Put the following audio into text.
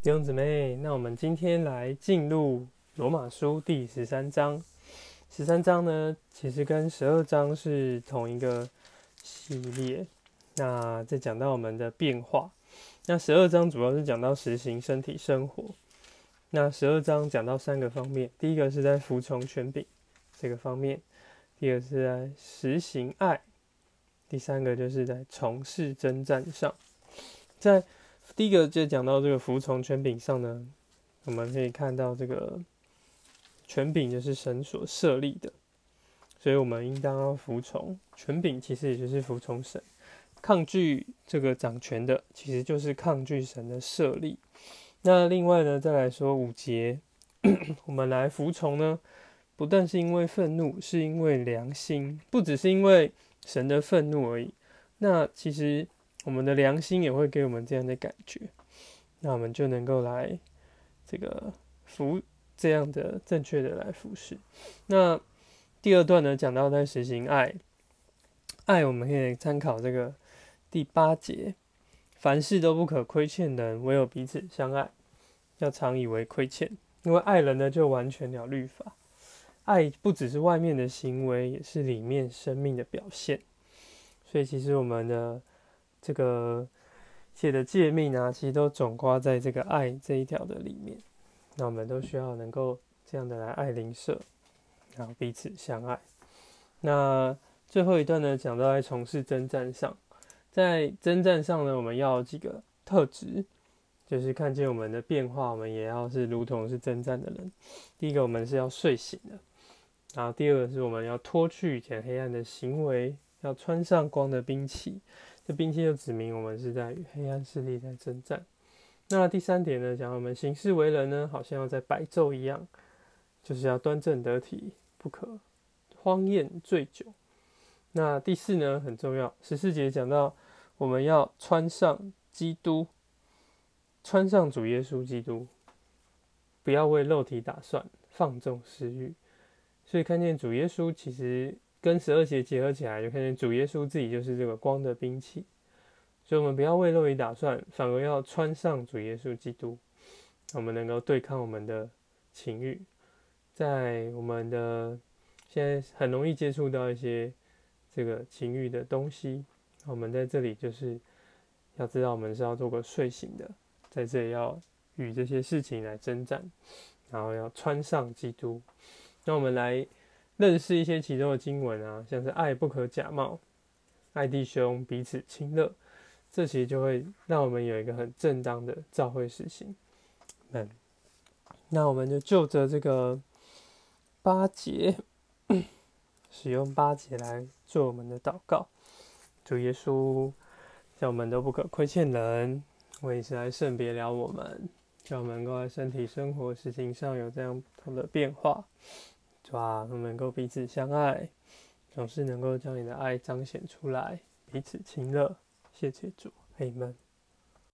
弟兄姊妹，那我们今天来进入罗马书第十三章。十三章呢，其实跟十二章是同一个系列。那在讲到我们的变化，那十二章主要是讲到实行身体生活。那十二章讲到三个方面，第一个是在服从权柄这个方面，第二是在实行爱，第三个就是在从事征战上，在。第一个就讲到这个服从权柄上呢，我们可以看到这个权柄就是神所设立的，所以我们应当要服从权柄，其实也就是服从神。抗拒这个掌权的，其实就是抗拒神的设立。那另外呢，再来说五节，我们来服从呢，不但是因为愤怒，是因为良心，不只是因为神的愤怒而已。那其实。我们的良心也会给我们这样的感觉，那我们就能够来这个服这样的正确的来服侍。那第二段呢，讲到在实行爱，爱我们可以参考这个第八节，凡事都不可亏欠人，唯有彼此相爱，要常以为亏欠，因为爱人呢就完全了律法。爱不只是外面的行为，也是里面生命的表现。所以其实我们的。这个写的诫命啊，其实都总挂在这个爱这一条的里面。那我们都需要能够这样的来爱邻舍，然后彼此相爱。那最后一段呢，讲到在从事征战上，在征战上呢，我们要几个特质，就是看见我们的变化，我们也要是如同是征战的人。第一个，我们是要睡醒的；然后第二个是我们要脱去以前黑暗的行为，要穿上光的兵器。这兵器就指明我们是在与黑暗势力在征战。那第三点呢，讲我们行事为人呢，好像要在白昼一样，就是要端正得体，不可荒宴醉酒。那第四呢，很重要，十四节讲到我们要穿上基督，穿上主耶稣基督，不要为肉体打算，放纵私欲。所以看见主耶稣其实。跟十二节结合起来，就看见主耶稣自己就是这个光的兵器，所以我们不要为肉体打算，反而要穿上主耶稣基督，我们能够对抗我们的情欲，在我们的现在很容易接触到一些这个情欲的东西，我们在这里就是要知道我们是要做个睡醒的，在这里要与这些事情来征战，然后要穿上基督，那我们来。认识一些其中的经文啊，像是爱不可假冒，爱弟兄彼此亲热，这其实就会让我们有一个很正当的教会实行。嗯，那我们就就着这个八节，使用八节来做我们的祷告。主耶稣，叫我们都不可亏欠人，为是来圣别了我们，叫我们能够在身体生活事情上有这样不同的变化。是吧？我们能够彼此相爱，总是能够将你的爱彰显出来，彼此亲热。谢谢主，阿门。